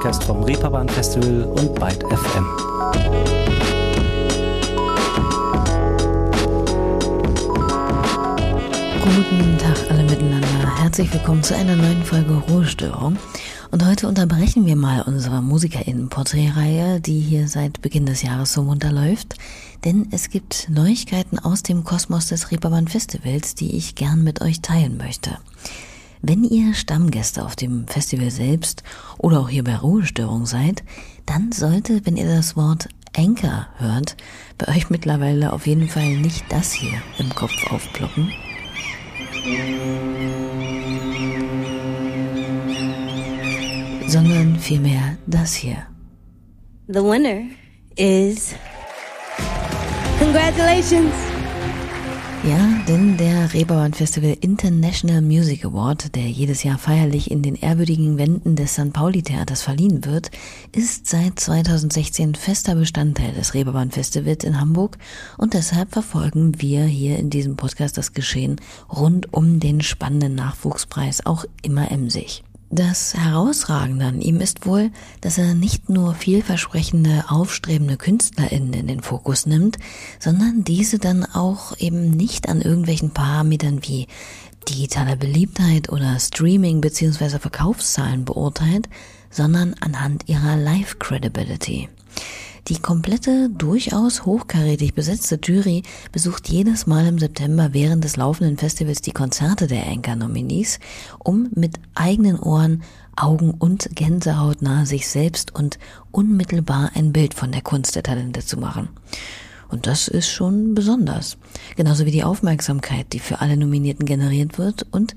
Podcast vom Reeperbahn Festival und Byte FM. Guten Tag alle miteinander. Herzlich willkommen zu einer neuen Folge Ruhestörung. Und heute unterbrechen wir mal unsere MusikerInnen-Porträtreihe, die hier seit Beginn des Jahres so munter läuft. Denn es gibt Neuigkeiten aus dem Kosmos des Reeperbahn Festivals, die ich gern mit euch teilen möchte. Wenn ihr Stammgäste auf dem Festival selbst oder auch hier bei Ruhestörung seid, dann sollte, wenn ihr das Wort Anchor hört, bei euch mittlerweile auf jeden Fall nicht das hier im Kopf aufploppen. Sondern vielmehr das hier. The winner is. Congratulations! Ja, denn der Reeperbahn Festival International Music Award, der jedes Jahr feierlich in den ehrwürdigen Wänden des St. Pauli Theaters verliehen wird, ist seit 2016 fester Bestandteil des Reeperbahn Festivals in Hamburg und deshalb verfolgen wir hier in diesem Podcast das Geschehen rund um den spannenden Nachwuchspreis auch immer emsig. Das Herausragende an ihm ist wohl, dass er nicht nur vielversprechende, aufstrebende KünstlerInnen in den Fokus nimmt, sondern diese dann auch eben nicht an irgendwelchen Parametern wie digitaler Beliebtheit oder Streaming bzw. Verkaufszahlen beurteilt, sondern anhand ihrer Life Credibility. Die komplette, durchaus hochkarätig besetzte Jury besucht jedes Mal im September während des laufenden Festivals die Konzerte der Anchor-Nominees, um mit eigenen Ohren, Augen und Gänsehaut nahe sich selbst und unmittelbar ein Bild von der Kunst der Talente zu machen. Und das ist schon besonders. Genauso wie die Aufmerksamkeit, die für alle Nominierten generiert wird und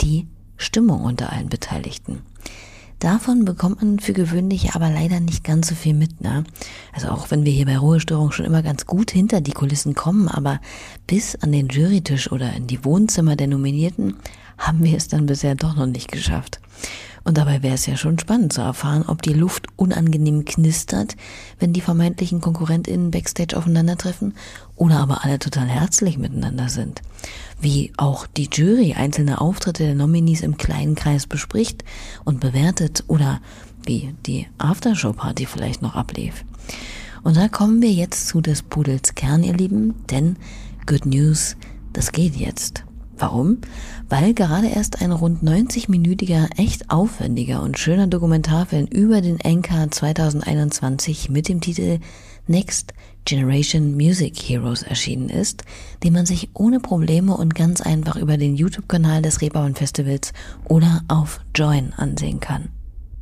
die Stimmung unter allen Beteiligten. Davon bekommt man für gewöhnlich aber leider nicht ganz so viel mit, ne? Also auch wenn wir hier bei Ruhestörung schon immer ganz gut hinter die Kulissen kommen, aber bis an den Jurytisch oder in die Wohnzimmer der Nominierten haben wir es dann bisher doch noch nicht geschafft. Und dabei wäre es ja schon spannend zu erfahren, ob die Luft unangenehm knistert, wenn die vermeintlichen KonkurrentInnen Backstage aufeinandertreffen oder aber alle total herzlich miteinander sind. Wie auch die Jury einzelne Auftritte der Nominees im kleinen Kreis bespricht und bewertet oder wie die Aftershow-Party vielleicht noch ablief. Und da kommen wir jetzt zu des Pudels Kern, ihr Lieben, denn Good News, das geht jetzt. Warum? Weil gerade erst ein rund 90-minütiger, echt aufwendiger und schöner Dokumentarfilm über den Anchor 2021 mit dem Titel Next Generation Music Heroes erschienen ist, den man sich ohne Probleme und ganz einfach über den YouTube-Kanal des Reeperbahn Festivals oder auf Join ansehen kann.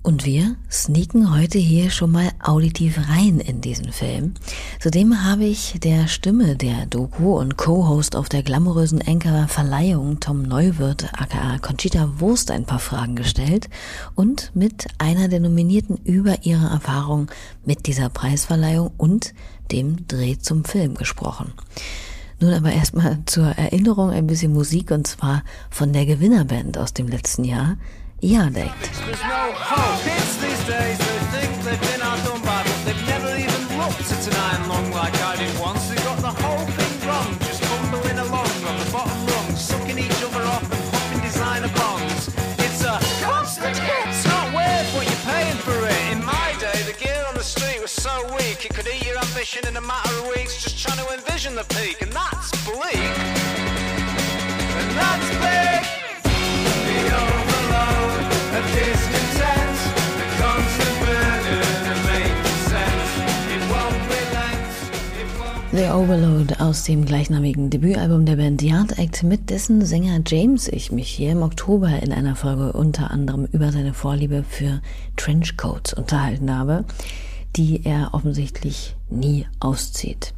Und wir sneaken heute hier schon mal auditiv rein in diesen Film. Zudem habe ich der Stimme der Doku und Co-Host auf der glamourösen Anchor Verleihung Tom Neuwirth aka Conchita Wurst ein paar Fragen gestellt und mit einer der Nominierten über ihre Erfahrung mit dieser Preisverleihung und dem Dreh zum Film gesprochen. Nun aber erstmal zur Erinnerung ein bisschen Musik und zwar von der Gewinnerband aus dem letzten Jahr, Ambition in a matter of weeks just trying to envision the peak, and that's bleak. And that's big. The Overload aus dem gleichnamigen Debütalbum der Band Yard Act, mit dessen Sänger James ich mich hier im Oktober in einer Folge unter anderem über seine Vorliebe für Trenchcoats unterhalten habe die er offensichtlich nie auszieht.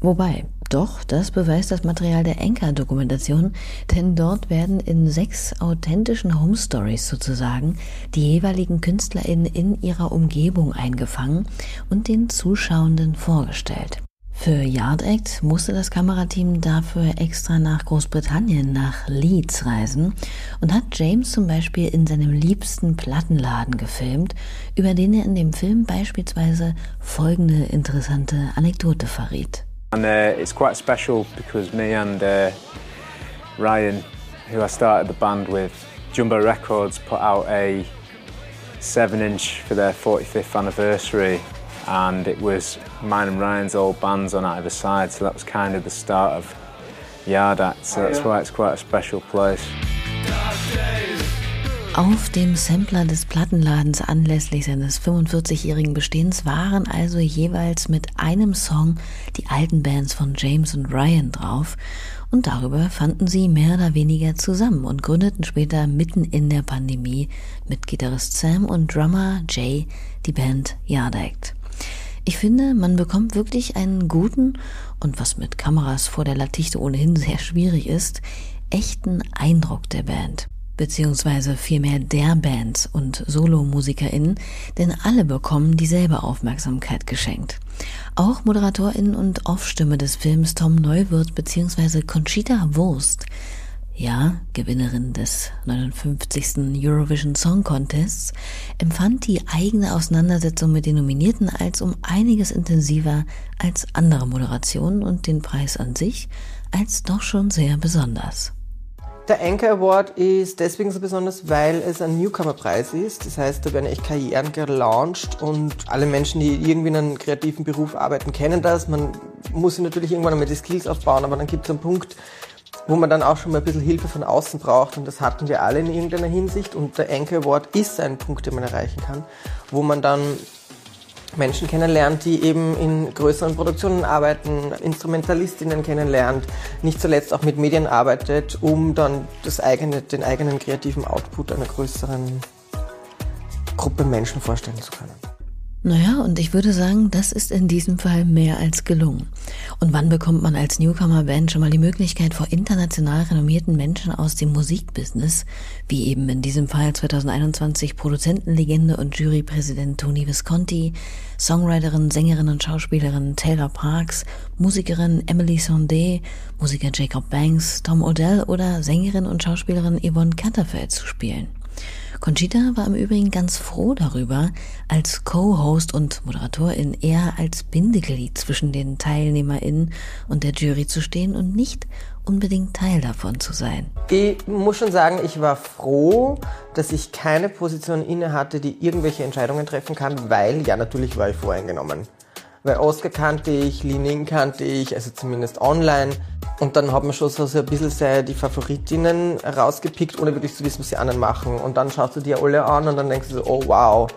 Wobei, doch, das beweist das Material der Anchor-Dokumentation, denn dort werden in sechs authentischen Home Stories sozusagen die jeweiligen KünstlerInnen in ihrer Umgebung eingefangen und den Zuschauenden vorgestellt. Für Yard Act musste das Kamerateam dafür extra nach Großbritannien, nach Leeds reisen und hat James zum Beispiel in seinem liebsten Plattenladen gefilmt, über den er in dem Film beispielsweise folgende interessante Anekdote verriet. And uh, it's quite special because me and uh, Ryan, who I started the band with, Jumbo Records put out a 7 inch for their 45th anniversary, and it was mine and Ryan's old bands on either side, so that was kind of the start of Yard Act, so that's why it's quite a special place. Auf dem Sampler des Plattenladens anlässlich seines 45-jährigen Bestehens waren also jeweils mit einem Song die alten Bands von James und Ryan drauf und darüber fanden sie mehr oder weniger zusammen und gründeten später mitten in der Pandemie mit Gitarrist Sam und Drummer Jay die Band Yard Act. Ich finde, man bekommt wirklich einen guten und was mit Kameras vor der Latichte ohnehin sehr schwierig ist, echten Eindruck der Band beziehungsweise vielmehr der Bands und Solomusikerinnen, denn alle bekommen dieselbe Aufmerksamkeit geschenkt. Auch Moderatorin und Off-Stimme des Films Tom Neuwirth beziehungsweise Conchita Wurst, ja, Gewinnerin des 59. Eurovision Song Contests, empfand die eigene Auseinandersetzung mit den Nominierten als um einiges intensiver als andere Moderationen und den Preis an sich als doch schon sehr besonders. Der Anchor Award ist deswegen so besonders, weil es ein Newcomer-Preis ist. Das heißt, da werden echt Karrieren gelauncht und alle Menschen, die irgendwie in einem kreativen Beruf arbeiten, kennen das. Man muss sich natürlich irgendwann einmal die Skills aufbauen, aber dann gibt es einen Punkt, wo man dann auch schon mal ein bisschen Hilfe von außen braucht und das hatten wir alle in irgendeiner Hinsicht und der Anchor Award ist ein Punkt, den man erreichen kann, wo man dann Menschen kennenlernt, die eben in größeren Produktionen arbeiten, Instrumentalistinnen kennenlernt, nicht zuletzt auch mit Medien arbeitet, um dann das eigene, den eigenen kreativen Output einer größeren Gruppe Menschen vorstellen zu können. Naja, und ich würde sagen, das ist in diesem Fall mehr als gelungen. Und wann bekommt man als Newcomer-Band schon mal die Möglichkeit, vor international renommierten Menschen aus dem Musikbusiness, wie eben in diesem Fall 2021 Produzentenlegende und Jurypräsident Tony Visconti, Songwriterin, Sängerin und Schauspielerin Taylor Parks, Musikerin Emily Sondé, Musiker Jacob Banks, Tom Odell oder Sängerin und Schauspielerin Yvonne Catterfeld zu spielen. Conchita war im Übrigen ganz froh darüber, als Co-Host und Moderatorin eher als Bindeglied zwischen den TeilnehmerInnen und der Jury zu stehen und nicht unbedingt Teil davon zu sein. Ich muss schon sagen, ich war froh, dass ich keine Position inne hatte, die irgendwelche Entscheidungen treffen kann, weil ja natürlich war ich voreingenommen. Weil Oscar kannte ich, Li Ning kannte ich, also zumindest online. Und dann hat man schon so, so ein bisschen die Favoritinnen rausgepickt, ohne wirklich zu wissen, was die anderen machen. Und dann schaust du dir alle an und dann denkst du so, oh wow.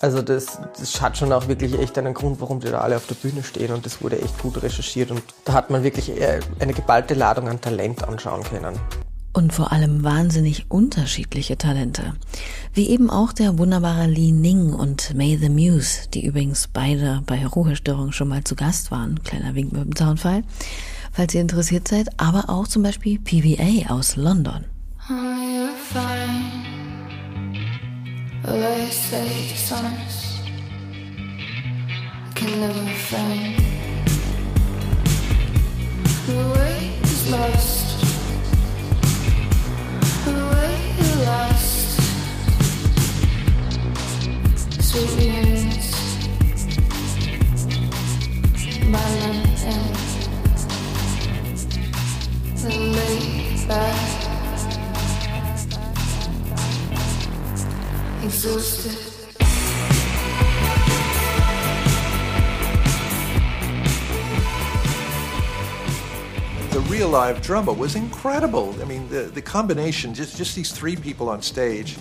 Also das, das hat schon auch wirklich echt einen Grund, warum die da alle auf der Bühne stehen und das wurde echt gut recherchiert und da hat man wirklich eine geballte Ladung an Talent anschauen können und vor allem wahnsinnig unterschiedliche Talente. Wie eben auch der wunderbare Li Ning und May the Muse, die übrigens beide bei Ruhestörung schon mal zu Gast waren. Kleiner Wink mit dem Zaunfall. Falls ihr interessiert seid, aber auch zum Beispiel PVA aus London. Lost The real live drummer was incredible. I mean, the, the combination, just, just these three people on stage,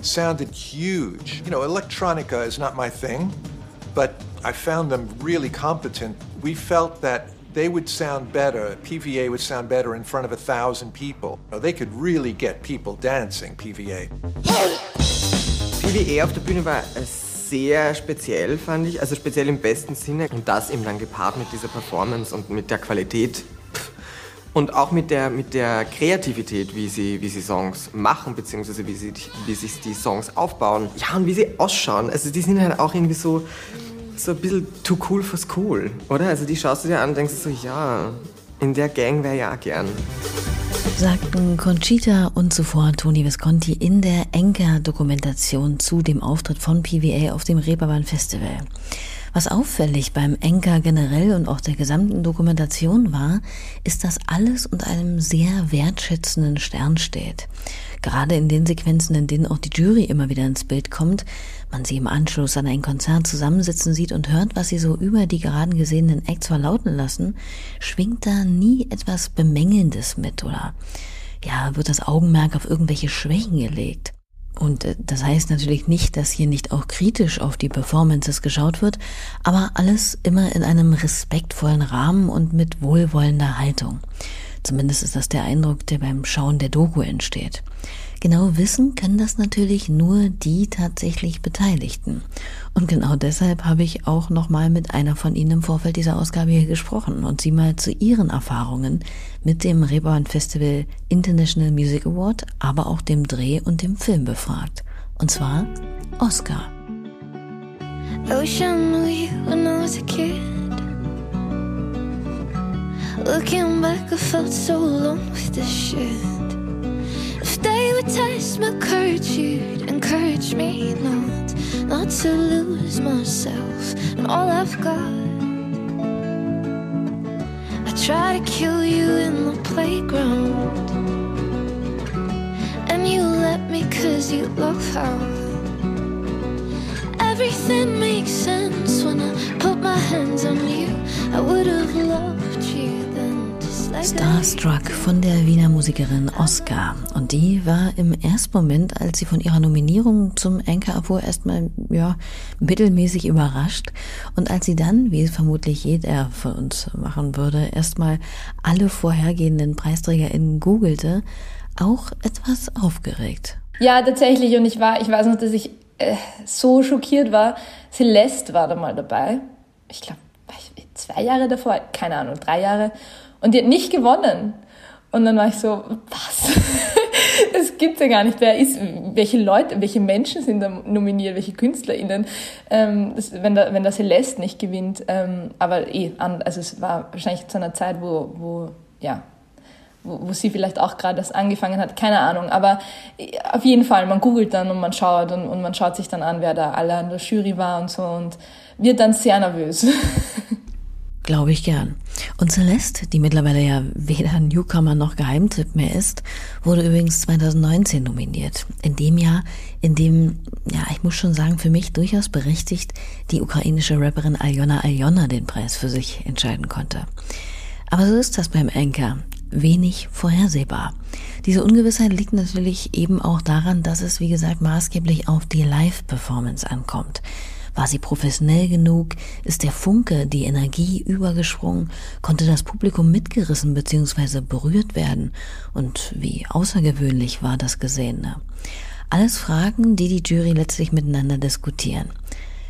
sounded huge. You know, electronica is not my thing, but I found them really competent. We felt that they would sound better, PVA would sound better in front of a thousand people. They could really get people dancing, PVA. PVA auf der Bühne war sehr speziell, fand ich, also speziell im besten Sinne. Und das eben dann gepaart mit dieser Performance und mit der Qualität und auch mit der, mit der Kreativität, wie sie, wie sie Songs machen, beziehungsweise wie, sie, wie sich die Songs aufbauen. Ja, und wie sie ausschauen. Also die sind halt auch irgendwie so, so ein bisschen too cool for school, oder? Also die schaust du dir an und denkst so, ja, in der Gang wäre ja gern. Sagten Conchita und zuvor Toni Visconti in der Enker-Dokumentation zu dem Auftritt von PVA auf dem Reeperbahn Festival. Was auffällig beim Enker generell und auch der gesamten Dokumentation war, ist, dass alles unter einem sehr wertschätzenden Stern steht. Gerade in den Sequenzen, in denen auch die Jury immer wieder ins Bild kommt, man sie im Anschluss an ein Konzert zusammensitzen sieht und hört, was sie so über die geraden gesehenen Acts verlauten lassen, schwingt da nie etwas Bemängelndes mit oder ja, wird das Augenmerk auf irgendwelche Schwächen gelegt. Und äh, das heißt natürlich nicht, dass hier nicht auch kritisch auf die Performances geschaut wird, aber alles immer in einem respektvollen Rahmen und mit wohlwollender Haltung. Zumindest ist das der Eindruck, der beim Schauen der Doku entsteht. Genau wissen können das natürlich nur die tatsächlich Beteiligten. Und genau deshalb habe ich auch nochmal mit einer von Ihnen im Vorfeld dieser Ausgabe hier gesprochen und sie mal zu ihren Erfahrungen mit dem Reeperbahn Festival International Music Award, aber auch dem Dreh und dem Film befragt. Und zwar Oscar. Looking back, I felt so alone with shit. Test my courage, you'd encourage me not, not to lose myself and all I've got. I try to kill you in the playground, and you let me cause you love how everything makes sense when I put my hands on you. I would have loved. Starstruck von der Wiener Musikerin Oscar. Und die war im ersten Moment, als sie von ihrer Nominierung zum Anchor erfuhr, erstmal, ja, mittelmäßig überrascht. Und als sie dann, wie es vermutlich jeder von uns machen würde, erstmal alle vorhergehenden PreisträgerInnen googelte, auch etwas aufgeregt. Ja, tatsächlich. Und ich war, ich weiß noch, dass ich äh, so schockiert war. Celeste war da mal dabei. Ich glaube, zwei Jahre davor, keine Ahnung, drei Jahre. Und die hat nicht gewonnen. Und dann war ich so, was? das gibt's ja gar nicht. Wer ist, welche Leute, welche Menschen sind da nominiert, welche KünstlerInnen, ähm, das, wenn der, wenn der Celeste nicht gewinnt. Ähm, aber eh, also es war wahrscheinlich zu einer Zeit, wo, wo, ja, wo, wo sie vielleicht auch gerade das angefangen hat, keine Ahnung. Aber auf jeden Fall, man googelt dann und man schaut und, und man schaut sich dann an, wer da alle an der Jury war und so und wird dann sehr nervös. Glaube ich gern. Und Celeste, die mittlerweile ja weder Newcomer noch Geheimtipp mehr ist, wurde übrigens 2019 nominiert. In dem Jahr, in dem, ja, ich muss schon sagen, für mich durchaus berechtigt die ukrainische Rapperin Aljona Aljona den Preis für sich entscheiden konnte. Aber so ist das beim Anchor. Wenig vorhersehbar. Diese Ungewissheit liegt natürlich eben auch daran, dass es, wie gesagt, maßgeblich auf die Live-Performance ankommt. War sie professionell genug? Ist der Funke, die Energie übergesprungen? Konnte das Publikum mitgerissen bzw. berührt werden? Und wie außergewöhnlich war das Gesehene? Alles Fragen, die die Jury letztlich miteinander diskutieren.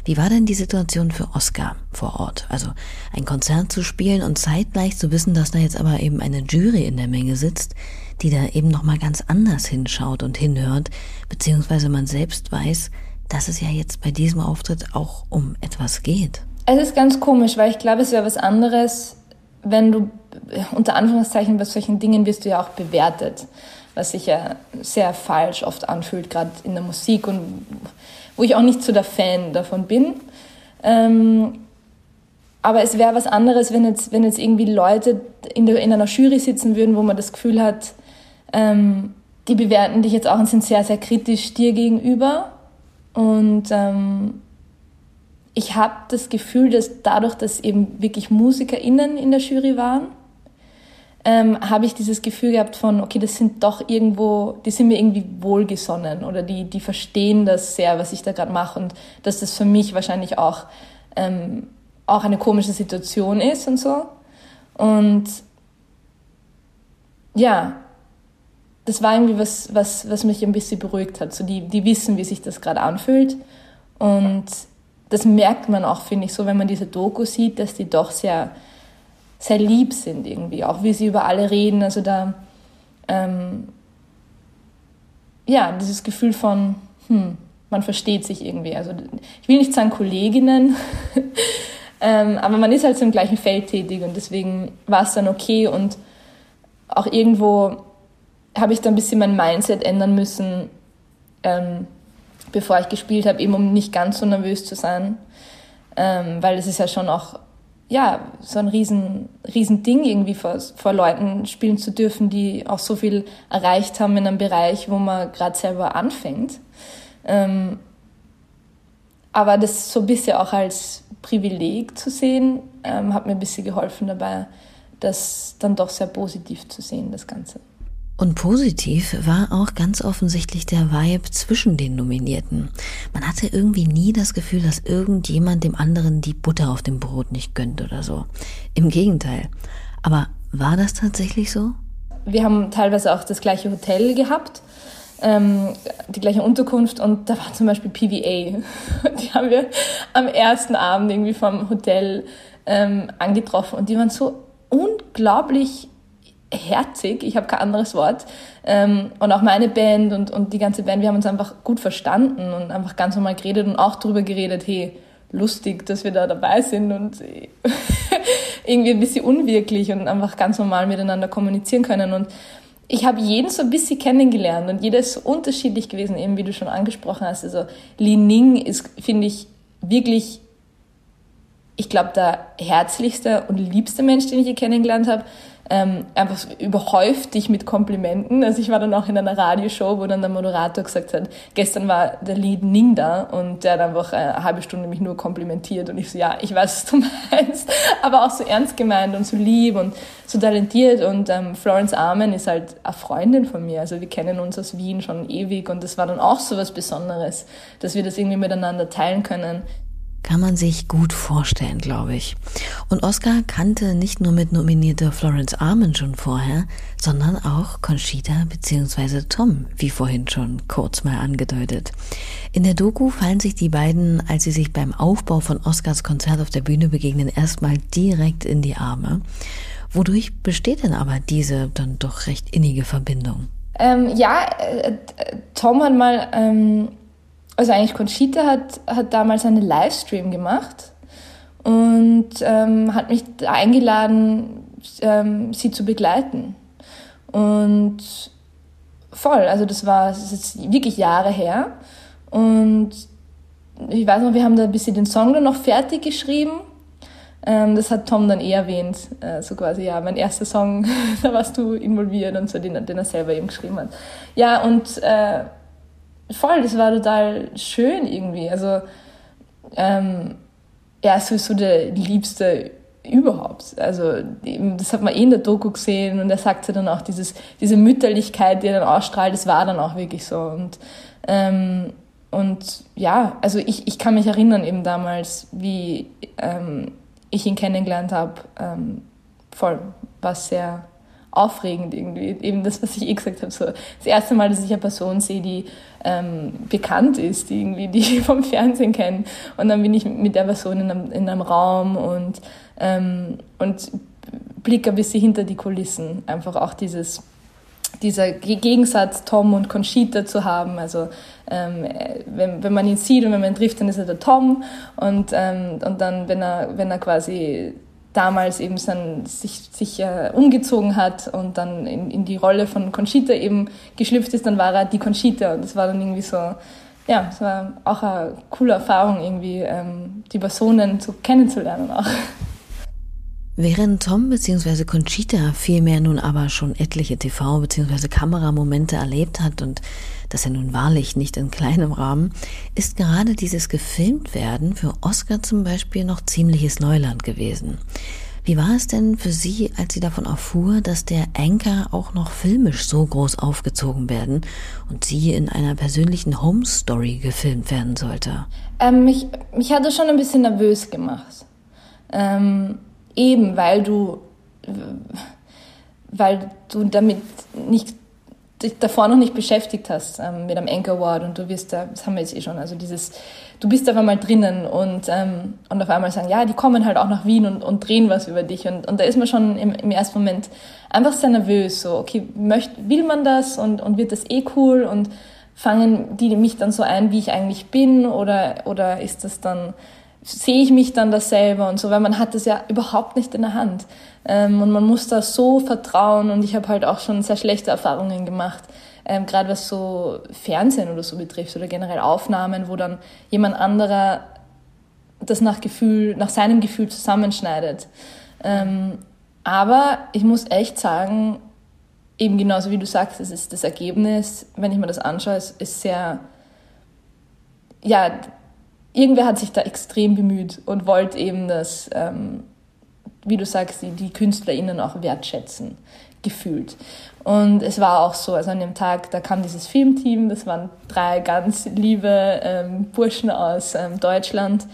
Wie war denn die Situation für Oscar vor Ort? Also ein Konzert zu spielen und zeitgleich zu wissen, dass da jetzt aber eben eine Jury in der Menge sitzt, die da eben nochmal ganz anders hinschaut und hinhört, beziehungsweise man selbst weiß, dass es ja jetzt bei diesem Auftritt auch um etwas geht. Es ist ganz komisch, weil ich glaube, es wäre was anderes, wenn du unter Anführungszeichen bei solchen Dingen wirst du ja auch bewertet, was sich ja sehr falsch oft anfühlt, gerade in der Musik und wo ich auch nicht so der Fan davon bin. Ähm, aber es wäre was anderes, wenn jetzt, wenn jetzt irgendwie Leute in, der, in einer Jury sitzen würden, wo man das Gefühl hat, ähm, die bewerten dich jetzt auch und sind sehr, sehr kritisch dir gegenüber und ähm, ich habe das Gefühl, dass dadurch, dass eben wirklich MusikerInnen in der Jury waren, ähm, habe ich dieses Gefühl gehabt von, okay, das sind doch irgendwo, die sind mir irgendwie wohlgesonnen oder die, die verstehen das sehr, was ich da gerade mache und dass das für mich wahrscheinlich auch, ähm, auch eine komische Situation ist und so. Und ja, das war irgendwie was, was, was mich ein bisschen beruhigt hat. So die, die wissen, wie sich das gerade anfühlt. Und das merkt man auch, finde ich, so, wenn man diese Doku sieht, dass die doch sehr, sehr lieb sind irgendwie, auch wie sie über alle reden. Also da, ähm, ja, dieses Gefühl von, hm, man versteht sich irgendwie. Also ich will nicht sagen Kolleginnen, ähm, aber man ist halt so im gleichen Feld tätig und deswegen war es dann okay und auch irgendwo habe ich da ein bisschen mein Mindset ändern müssen, ähm, bevor ich gespielt habe, eben um nicht ganz so nervös zu sein. ähm, weil es ist ja schon auch ja, so ein riesen, riesen Ding irgendwie vor, vor Leuten spielen zu dürfen, die auch so viel erreicht haben in einem Bereich, wo man gerade selber anfängt. Ähm, aber das so ein bisschen auch als Privileg zu sehen, ähm, hat mir ein bisschen geholfen dabei, das dann doch sehr positiv zu sehen, das Ganze. Und positiv war auch ganz offensichtlich der Vibe zwischen den Nominierten. Man hatte irgendwie nie das Gefühl, dass irgendjemand dem anderen die Butter auf dem Brot nicht gönnt oder so. Im Gegenteil. Aber war das tatsächlich so? Wir haben teilweise auch das gleiche Hotel gehabt, ähm, die gleiche Unterkunft und da war zum Beispiel PVA. Die haben wir am ersten Abend irgendwie vom Hotel ähm, angetroffen und die waren so unglaublich herzig, ich habe kein anderes Wort. Ähm, und auch meine Band und, und die ganze Band, wir haben uns einfach gut verstanden und einfach ganz normal geredet und auch darüber geredet, hey, lustig, dass wir da dabei sind und irgendwie ein bisschen unwirklich und einfach ganz normal miteinander kommunizieren können. Und ich habe jeden so ein bisschen kennengelernt und jeder ist so unterschiedlich gewesen, eben wie du schon angesprochen hast. Also Li Ning ist, finde ich, wirklich, ich glaube, der herzlichste und liebste Mensch, den ich je kennengelernt habe ähm, einfach überhäuft dich mit Komplimenten. Also ich war dann auch in einer Radioshow, wo dann der Moderator gesagt hat, gestern war der Lied Ning da und der hat einfach eine halbe Stunde mich nur komplimentiert und ich so, ja, ich weiß, was du meinst, aber auch so ernst gemeint und so lieb und so talentiert und ähm, Florence Armen ist halt eine Freundin von mir, also wir kennen uns aus Wien schon ewig und das war dann auch so was Besonderes, dass wir das irgendwie miteinander teilen können kann man sich gut vorstellen, glaube ich. Und Oscar kannte nicht nur mit nominierte Florence Armen schon vorher, sondern auch Conchita bzw. Tom, wie vorhin schon kurz mal angedeutet. In der Doku fallen sich die beiden, als sie sich beim Aufbau von Oscars Konzert auf der Bühne begegnen, erstmal direkt in die Arme. Wodurch besteht denn aber diese dann doch recht innige Verbindung? Ähm, ja, äh, Tom hat mal ähm also eigentlich Conchita hat, hat damals einen Livestream gemacht und ähm, hat mich eingeladen, ähm, sie zu begleiten. Und voll, also das war das ist jetzt wirklich Jahre her. Und ich weiß noch, wir haben da ein bisschen den Song dann noch fertig geschrieben. Ähm, das hat Tom dann eh erwähnt, äh, so quasi, ja, mein erster Song, da warst du involviert und so, den, den er selber eben geschrieben hat. Ja, und äh, voll, das war total schön irgendwie. Also ähm, ist sowieso der Liebste überhaupt. Also das hat man eh in der Doku gesehen und er sagte dann auch, dieses, diese Mütterlichkeit, die er dann ausstrahlt, das war dann auch wirklich so. Und, ähm, und ja, also ich, ich kann mich erinnern eben damals, wie ähm, ich ihn kennengelernt habe, ähm, voll, war sehr aufregend irgendwie. Eben das, was ich eh gesagt habe, so das erste Mal, dass ich eine Person sehe, die ähm, bekannt ist, die irgendwie die vom Fernsehen kennen. Und dann bin ich mit der Person in einem, in einem Raum und, ähm, und blicke ein bisschen hinter die Kulissen. Einfach auch dieses dieser Gegensatz Tom und Conchita zu haben. Also ähm, wenn, wenn man ihn sieht und wenn man ihn trifft, dann ist er der Tom und, ähm, und dann, wenn er, wenn er quasi damals eben sein, sich, sich äh, umgezogen hat und dann in, in die Rolle von Conchita eben geschlüpft ist, dann war er die Conchita und das war dann irgendwie so, ja, es war auch eine coole Erfahrung irgendwie, ähm, die Personen so kennenzulernen auch. Während Tom bzw. Conchita vielmehr nun aber schon etliche TV- bzw. Kameramomente erlebt hat und das ja nun wahrlich nicht in kleinem Rahmen, ist gerade dieses Gefilmtwerden für Oscar zum Beispiel noch ziemliches Neuland gewesen. Wie war es denn für Sie, als Sie davon erfuhr, dass der Anchor auch noch filmisch so groß aufgezogen werden und Sie in einer persönlichen Home Story gefilmt werden sollte? Ähm, mich, mich hat das schon ein bisschen nervös gemacht. Ähm, eben weil du, weil du damit nicht dich davor noch nicht beschäftigt hast ähm, mit einem Anchor Award und du wirst da, das haben wir jetzt eh schon, also dieses, du bist auf einmal drinnen und, ähm, und auf einmal sagen, ja, die kommen halt auch nach Wien und, und drehen was über dich und, und da ist man schon im, im ersten Moment einfach sehr nervös, so, okay, möcht, will man das und, und wird das eh cool und fangen die mich dann so ein, wie ich eigentlich bin oder, oder ist das dann, sehe ich mich dann das selber und so, weil man hat das ja überhaupt nicht in der Hand. Ähm, und man muss da so vertrauen und ich habe halt auch schon sehr schlechte Erfahrungen gemacht, ähm, gerade was so Fernsehen oder so betrifft oder generell Aufnahmen, wo dann jemand anderer das nach Gefühl, nach seinem Gefühl zusammenschneidet. Ähm, aber ich muss echt sagen, eben genauso wie du sagst, es ist das Ergebnis, wenn ich mir das anschaue, ist, ist sehr, ja, irgendwer hat sich da extrem bemüht und wollte eben das, ähm, wie du sagst, die, die KünstlerInnen auch wertschätzen, gefühlt. Und es war auch so, also an dem Tag, da kam dieses Filmteam, das waren drei ganz liebe ähm, Burschen aus ähm, Deutschland.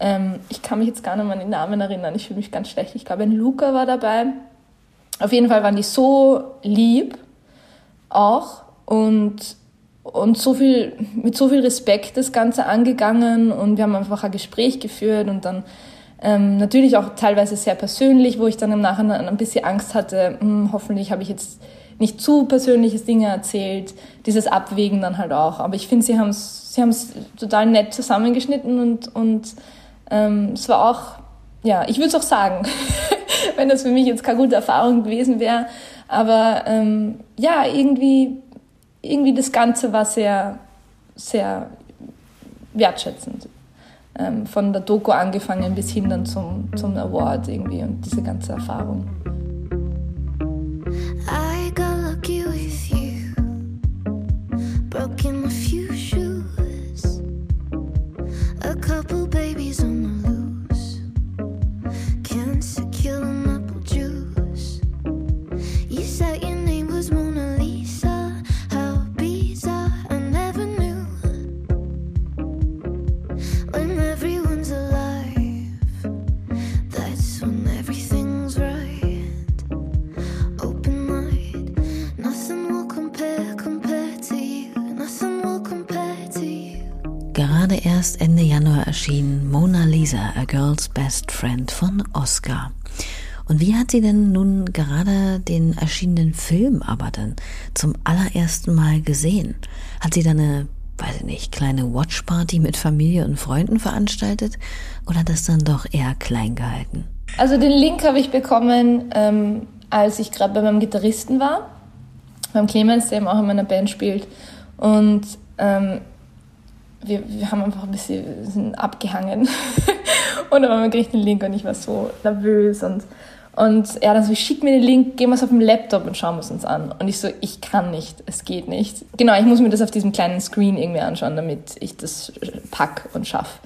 Ähm, ich kann mich jetzt gar nicht mehr an den Namen erinnern, ich fühle mich ganz schlecht. Ich glaube, ein Luca war dabei. Auf jeden Fall waren die so lieb auch und und so viel, mit so viel Respekt das Ganze angegangen und wir haben einfach ein Gespräch geführt und dann ähm, natürlich auch teilweise sehr persönlich, wo ich dann im Nachhinein ein bisschen Angst hatte, hm, hoffentlich habe ich jetzt nicht zu persönliches Dinge erzählt, dieses Abwägen dann halt auch. Aber ich finde, sie haben es sie total nett zusammengeschnitten und, und ähm, es war auch, ja, ich würde es auch sagen, wenn das für mich jetzt keine gute Erfahrung gewesen wäre. Aber ähm, ja, irgendwie irgendwie das Ganze war sehr, sehr wertschätzend. Ähm, von der Doku angefangen bis hin dann zum, zum Award irgendwie und diese ganze Erfahrung. Lisa, A Girl's Best Friend von Oscar. Und wie hat sie denn nun gerade den erschienenen Film aber dann zum allerersten Mal gesehen? Hat sie da eine, weiß ich nicht, kleine Watchparty mit Familie und Freunden veranstaltet oder das dann doch eher klein gehalten? Also den Link habe ich bekommen, ähm, als ich gerade bei meinem Gitarristen war, beim Clemens, der eben auch in meiner Band spielt. Und ähm, wir, wir haben einfach ein bisschen abgehangen. und dann haben wir den Link und ich war so nervös und und er dann so, schick mir den Link, gehen wir es auf dem Laptop und schauen wir es uns an. Und ich so, ich kann nicht, es geht nicht. Genau, ich muss mir das auf diesem kleinen Screen irgendwie anschauen, damit ich das pack und schaff.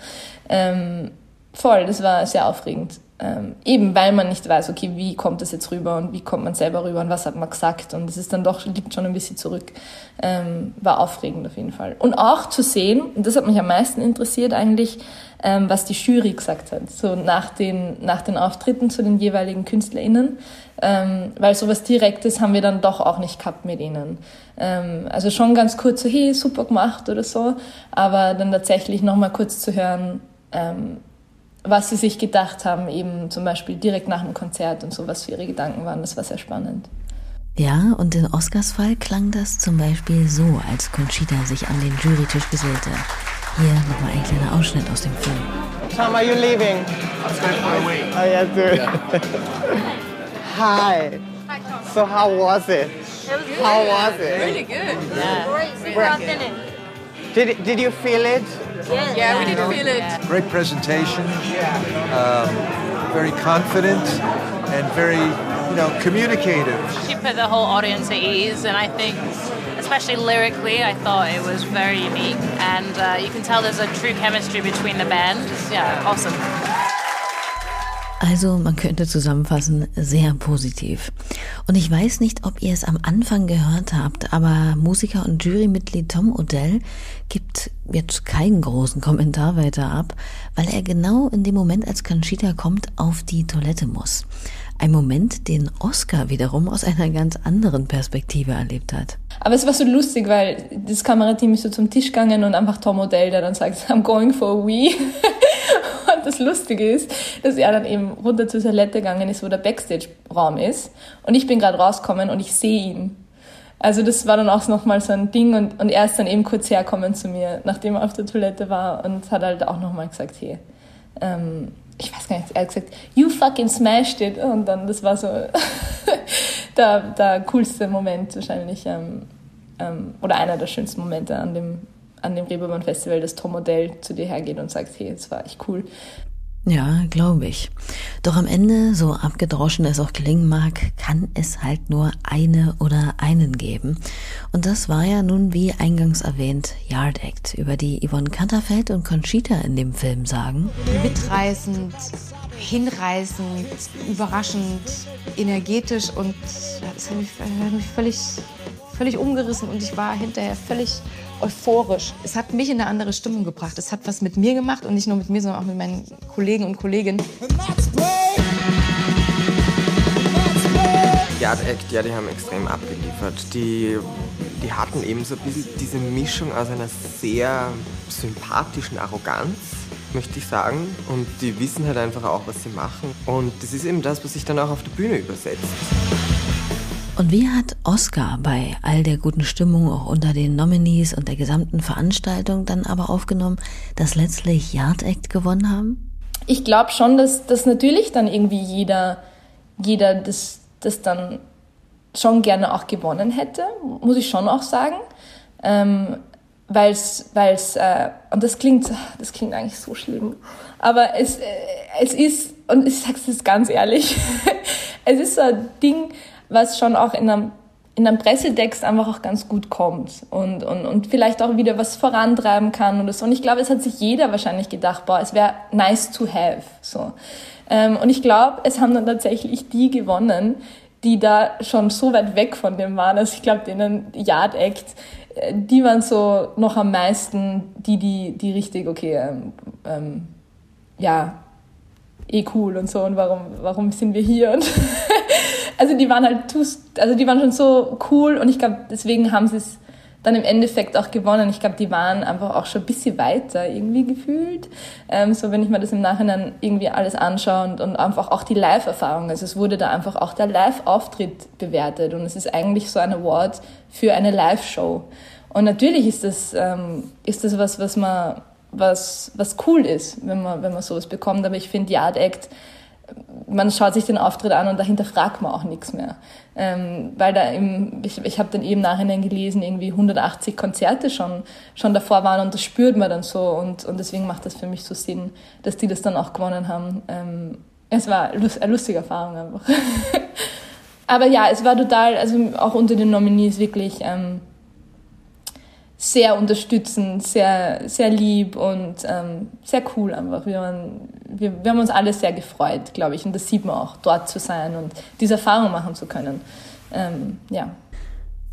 Ähm, voll, das war sehr aufregend. Ähm, eben weil man nicht weiß, okay, wie kommt das jetzt rüber und wie kommt man selber rüber und was hat man gesagt und es ist dann doch, liegt schon ein bisschen zurück. Ähm, war aufregend auf jeden Fall. Und auch zu sehen, und das hat mich am meisten interessiert eigentlich, ähm, was die Jury gesagt hat, so nach den, nach den Auftritten zu den jeweiligen KünstlerInnen, ähm, weil sowas Direktes haben wir dann doch auch nicht gehabt mit ihnen. Ähm, also schon ganz kurz so, hey, super gemacht oder so, aber dann tatsächlich nochmal kurz zu hören, ähm, was sie sich gedacht haben, eben zum Beispiel direkt nach dem Konzert und so, was für ihre Gedanken waren, das war sehr spannend. Ja, und in Oscars Fall klang das zum Beispiel so, als Conchita sich an den Jurytisch gesellte. Hier nochmal ein kleiner Ausschnitt aus dem Film. Tom, are you leaving? Let's go for a week. Oh, yes, sir. Hi. So how was it? How was it? Really good. Yeah. Great, authentic. Did, did you feel it? Yes. Yeah, we did feel it. Great presentation, um, very confident, and very, you know, communicative. She put the whole audience at ease, and I think, especially lyrically, I thought it was very unique. And uh, you can tell there's a true chemistry between the band. Yeah, awesome. Also man könnte zusammenfassen, sehr positiv. Und ich weiß nicht, ob ihr es am Anfang gehört habt, aber Musiker und Jurymitglied Tom Odell gibt jetzt keinen großen Kommentar weiter ab, weil er genau in dem Moment, als Conchita kommt, auf die Toilette muss. Ein Moment, den Oscar wiederum aus einer ganz anderen Perspektive erlebt hat. Aber es war so lustig, weil das Kamerateam ist so zum Tisch gegangen und einfach Tom Odell, der dann sagt, I'm going for a wee. Und das Lustige ist, dass er dann eben runter zur Toilette gegangen ist, wo der Backstage-Raum ist. Und ich bin gerade rausgekommen und ich sehe ihn. Also das war dann auch nochmal so ein Ding und, und er ist dann eben kurz herkommen zu mir, nachdem er auf der Toilette war und hat halt auch nochmal gesagt, hey, ähm, ich weiß gar nicht, er hat gesagt, you fucking smashed it. Und dann, das war so der, der coolste Moment wahrscheinlich, ähm, ähm, oder einer der schönsten Momente an dem, an dem Reeperbahn Festival, dass Tom Modell zu dir hergeht und sagt, hey, das war echt cool. Ja, glaube ich. Doch am Ende, so abgedroschen es auch klingen mag, kann es halt nur eine oder einen geben. Und das war ja nun, wie eingangs erwähnt, Yard Act, über die Yvonne Katterfeld und Conchita in dem Film sagen. Mitreißend, hinreißend, überraschend, energetisch und das hat mich, hat mich völlig, völlig umgerissen und ich war hinterher völlig euphorisch. Es hat mich in eine andere Stimmung gebracht. Es hat was mit mir gemacht und nicht nur mit mir, sondern auch mit meinen Kollegen und Kolleginnen. Die Art Act, ja, die haben extrem abgeliefert. Die, die hatten eben so ein bisschen diese Mischung aus einer sehr sympathischen Arroganz, möchte ich sagen. Und die wissen halt einfach auch, was sie machen. Und das ist eben das, was sich dann auch auf der Bühne übersetzt. Und wie hat Oscar bei all der guten Stimmung auch unter den Nominees und der gesamten Veranstaltung dann aber aufgenommen, dass letztlich Yard Act gewonnen haben? Ich glaube schon, dass, dass natürlich dann irgendwie jeder, jeder das, das dann schon gerne auch gewonnen hätte, muss ich schon auch sagen. Ähm, weil es, äh, und das klingt, das klingt eigentlich so schlimm, aber es, äh, es ist, und ich sage es ganz ehrlich, es ist so ein Ding, was schon auch in einem, in einem Pressetext einfach auch ganz gut kommt und, und, und vielleicht auch wieder was vorantreiben kann oder so. Und ich glaube, es hat sich jeder wahrscheinlich gedacht, boah, es wäre nice to have. So. Ähm, und ich glaube, es haben dann tatsächlich die gewonnen, die da schon so weit weg von dem waren. Also ich glaube, denen Yard Act, äh, die waren so noch am meisten die, die, die richtig, okay, ähm, ähm, ja, eh cool und so und warum, warum sind wir hier und also die waren halt also die waren schon so cool und ich glaube, deswegen haben sie es dann im Endeffekt auch gewonnen. Ich glaube, die waren einfach auch schon ein bisschen weiter irgendwie gefühlt. Ähm, so wenn ich mir das im Nachhinein irgendwie alles anschaue und, und einfach auch die Live-Erfahrung. Also es wurde da einfach auch der Live-Auftritt bewertet und es ist eigentlich so ein Award für eine Live-Show. Und natürlich ist das, ähm, ist das was, was man, was, was cool ist, wenn man, wenn man sowas bekommt. Aber ich finde, die Art Act man schaut sich den Auftritt an und dahinter fragt man auch nichts mehr. Ähm, weil da im, ich, ich habe dann eben nachhinein gelesen, irgendwie 180 Konzerte schon, schon davor waren und das spürt man dann so und, und deswegen macht das für mich so Sinn, dass die das dann auch gewonnen haben. Ähm, es war eine lustige Erfahrung einfach. Aber ja, es war total, also auch unter den Nominees wirklich ähm, sehr unterstützend, sehr, sehr lieb und ähm, sehr cool einfach. Wir, waren, wir, wir haben uns alle sehr gefreut, glaube ich. Und das sieht man auch, dort zu sein und diese Erfahrung machen zu können. Ähm, ja.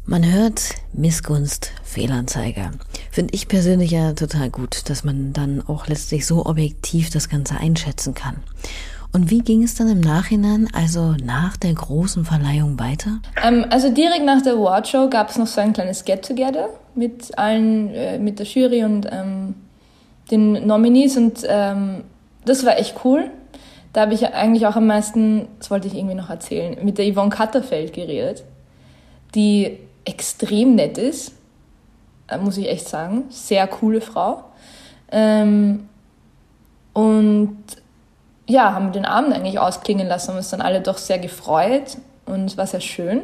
Man hört Missgunst, Fehlanzeiger. Finde ich persönlich ja total gut, dass man dann auch letztlich so objektiv das Ganze einschätzen kann. Und wie ging es dann im Nachhinein, also nach der großen Verleihung weiter? Ähm, also direkt nach der Awardshow gab es noch so ein kleines Get-Together mit allen, äh, mit der Jury und ähm, den Nominees und ähm, das war echt cool. Da habe ich eigentlich auch am meisten, das wollte ich irgendwie noch erzählen, mit der Yvonne Katterfeld geredet, die extrem nett ist, äh, muss ich echt sagen. Sehr coole Frau. Ähm, und ja, haben den Abend eigentlich ausklingen lassen, haben uns dann alle doch sehr gefreut und es war sehr schön.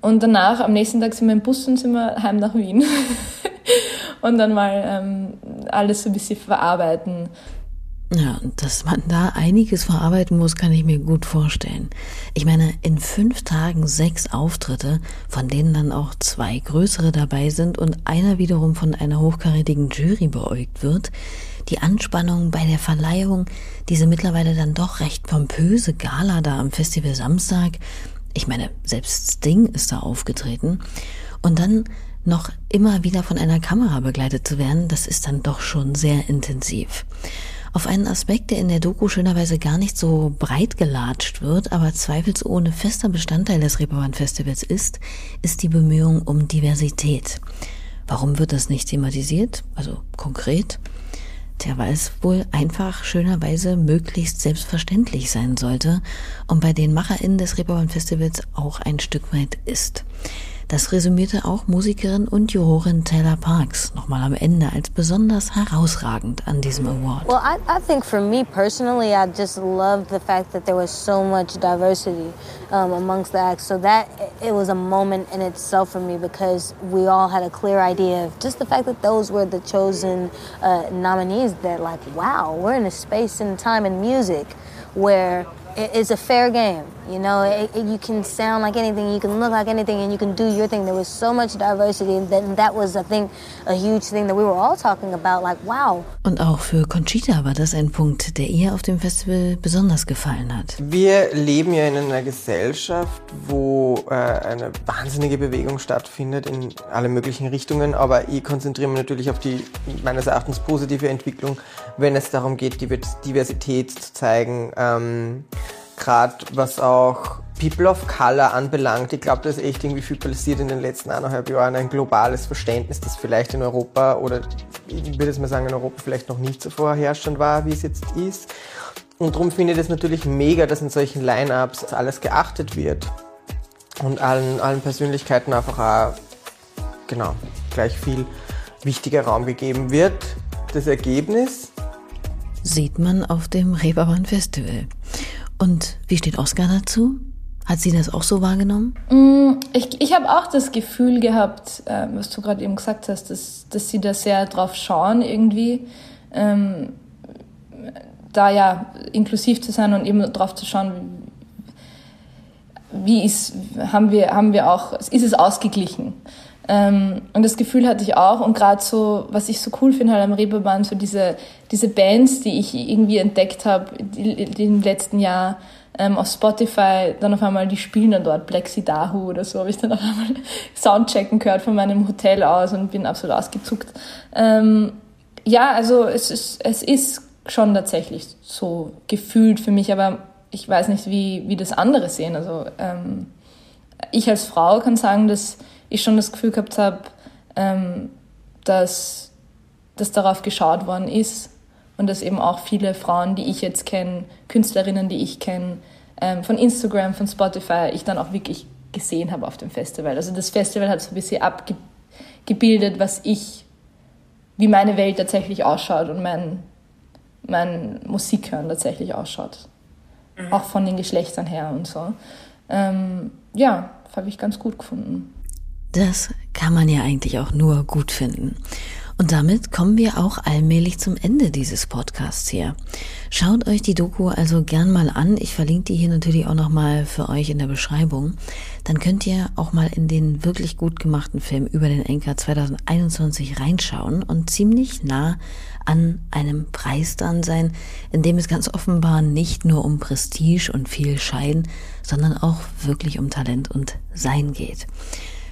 Und danach, am nächsten Tag sind wir im Bus und sind wir heim nach Wien. und dann mal ähm, alles so ein bisschen verarbeiten. Ja, dass man da einiges verarbeiten muss, kann ich mir gut vorstellen. Ich meine, in fünf Tagen sechs Auftritte, von denen dann auch zwei größere dabei sind und einer wiederum von einer hochkarätigen Jury beäugt wird, die Anspannung bei der Verleihung, diese mittlerweile dann doch recht pompöse Gala da am Festival Samstag. Ich meine, selbst Sting ist da aufgetreten. Und dann noch immer wieder von einer Kamera begleitet zu werden, das ist dann doch schon sehr intensiv. Auf einen Aspekt, der in der Doku schönerweise gar nicht so breit gelatscht wird, aber zweifelsohne fester Bestandteil des Reeperbahn Festivals ist, ist die Bemühung um Diversität. Warum wird das nicht thematisiert? Also konkret? Tja, weil es wohl einfach schönerweise möglichst selbstverständlich sein sollte und bei den MacherInnen des Reeperbahn Festivals auch ein Stück weit ist. Das resümierte auch Musikerin und Jurorin Taylor Parks nochmal am Ende als besonders herausragend an diesem Award. Well, I, I think for me personally, I just loved the fact that there was so much diversity um, amongst the acts. So that it was a moment in itself for me because we all had a clear idea of just the fact that those were the chosen uh, nominees. That like, wow, we're in a space and time in music where it's a fair game. You know, it, it, you can sound like anything, you can look like anything, and you can do your thing. There was so much diversity, and that, and that was, I think, a huge thing that we were all talking about. Like, wow. Und auch für Conchita war das ein Punkt, der ihr auf dem Festival besonders gefallen hat. Wir leben ja in einer Gesellschaft, wo äh, eine wahnsinnige Bewegung stattfindet in alle möglichen Richtungen, aber ich konzentriere mich natürlich auf die meines Erachtens positive Entwicklung, wenn es darum geht, Diversität zu zeigen. Ähm, gerade was auch People of Color anbelangt. Ich glaube, da ist echt irgendwie viel passiert in den letzten eineinhalb Jahren. Ein globales Verständnis, das vielleicht in Europa oder ich würde jetzt mal sagen, in Europa vielleicht noch nicht so vorherrschend war, wie es jetzt ist. Und darum finde ich das natürlich mega, dass in solchen Line-Ups alles geachtet wird und allen, allen Persönlichkeiten einfach auch, genau, gleich viel wichtiger Raum gegeben wird. Das Ergebnis sieht man auf dem Reeperbahn Festival. Und wie steht Oskar dazu? Hat sie das auch so wahrgenommen? Mm, ich, ich habe auch das Gefühl gehabt, äh, was du gerade eben gesagt hast, dass, dass sie da sehr drauf schauen irgendwie. Ähm, da ja inklusiv zu sein und eben drauf zu schauen, wie ist, haben wir, haben wir auch, ist es ausgeglichen? Ähm, und das Gefühl hatte ich auch. Und gerade so, was ich so cool finde halt am Reeperbahn, so diese, diese Bands, die ich irgendwie entdeckt habe im letzten Jahr ähm, auf Spotify, dann auf einmal, die spielen dann dort Black Sea Dahu oder so, habe ich dann auf einmal Soundchecken gehört von meinem Hotel aus und bin absolut ausgezuckt. Ähm, ja, also es ist, es ist schon tatsächlich so gefühlt für mich, aber ich weiß nicht, wie, wie das andere sehen. Also ähm, ich als Frau kann sagen, dass ich schon das Gefühl gehabt habe, ähm, dass, dass darauf geschaut worden ist und dass eben auch viele Frauen, die ich jetzt kenne, Künstlerinnen, die ich kenne, ähm, von Instagram, von Spotify, ich dann auch wirklich gesehen habe auf dem Festival. Also das Festival hat so ein bisschen abgebildet, was ich, wie meine Welt tatsächlich ausschaut und mein, mein Musikhören tatsächlich ausschaut. Mhm. Auch von den Geschlechtern her und so. Ähm, ja, habe ich ganz gut gefunden. Das kann man ja eigentlich auch nur gut finden. Und damit kommen wir auch allmählich zum Ende dieses Podcasts hier. Schaut euch die Doku also gern mal an. Ich verlinke die hier natürlich auch nochmal für euch in der Beschreibung. Dann könnt ihr auch mal in den wirklich gut gemachten Film über den Enker 2021 reinschauen und ziemlich nah an einem Preis dran sein, in dem es ganz offenbar nicht nur um Prestige und viel Schein, sondern auch wirklich um Talent und Sein geht.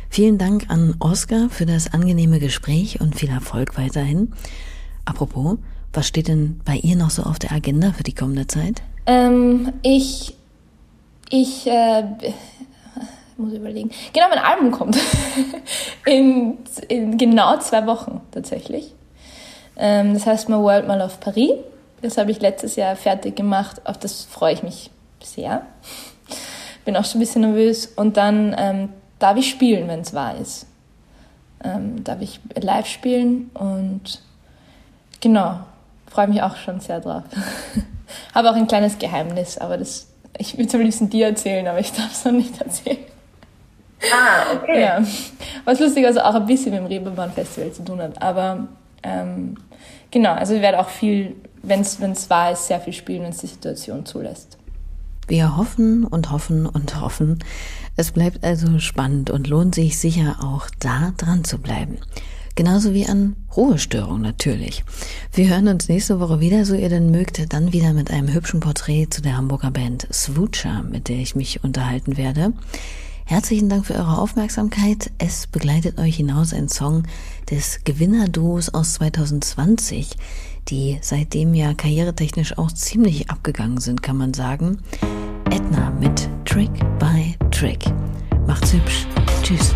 Vielen Dank an Oskar für das angenehme Gespräch und viel Erfolg weiterhin. Apropos, was steht denn bei ihr noch so auf der Agenda für die kommende Zeit? Ähm, ich, ich, äh, muss überlegen. Genau, mein Album kommt. in, in genau zwei Wochen tatsächlich. Ähm, das heißt My World Mal auf Paris. Das habe ich letztes Jahr fertig gemacht. Auf das freue ich mich sehr. Bin auch schon ein bisschen nervös. Und dann ähm, darf ich spielen, wenn es wahr ist. Ähm, darf ich live spielen und genau, freue mich auch schon sehr drauf. Habe auch ein kleines Geheimnis, aber das, ich würde es am liebsten dir erzählen, aber ich darf es noch nicht erzählen. Ah, okay. Ja. Was lustig also auch ein bisschen mit dem Reeperbahn Festival zu tun hat. Aber ähm, genau, also ich werde auch viel, wenn es wahr ist, sehr viel spielen, wenn es die Situation zulässt. Wir hoffen und hoffen und hoffen. Es bleibt also spannend und lohnt sich sicher auch da dran zu bleiben. Genauso wie an Ruhestörung natürlich. Wir hören uns nächste Woche wieder, so ihr denn mögt, dann wieder mit einem hübschen Porträt zu der Hamburger Band Swoocher, mit der ich mich unterhalten werde. Herzlichen Dank für eure Aufmerksamkeit. Es begleitet euch hinaus ein Song des Gewinnerduos aus 2020, die seitdem ja karrieretechnisch auch ziemlich abgegangen sind, kann man sagen. Edna mit Trick by Trick. Macht's hübsch. Tschüss.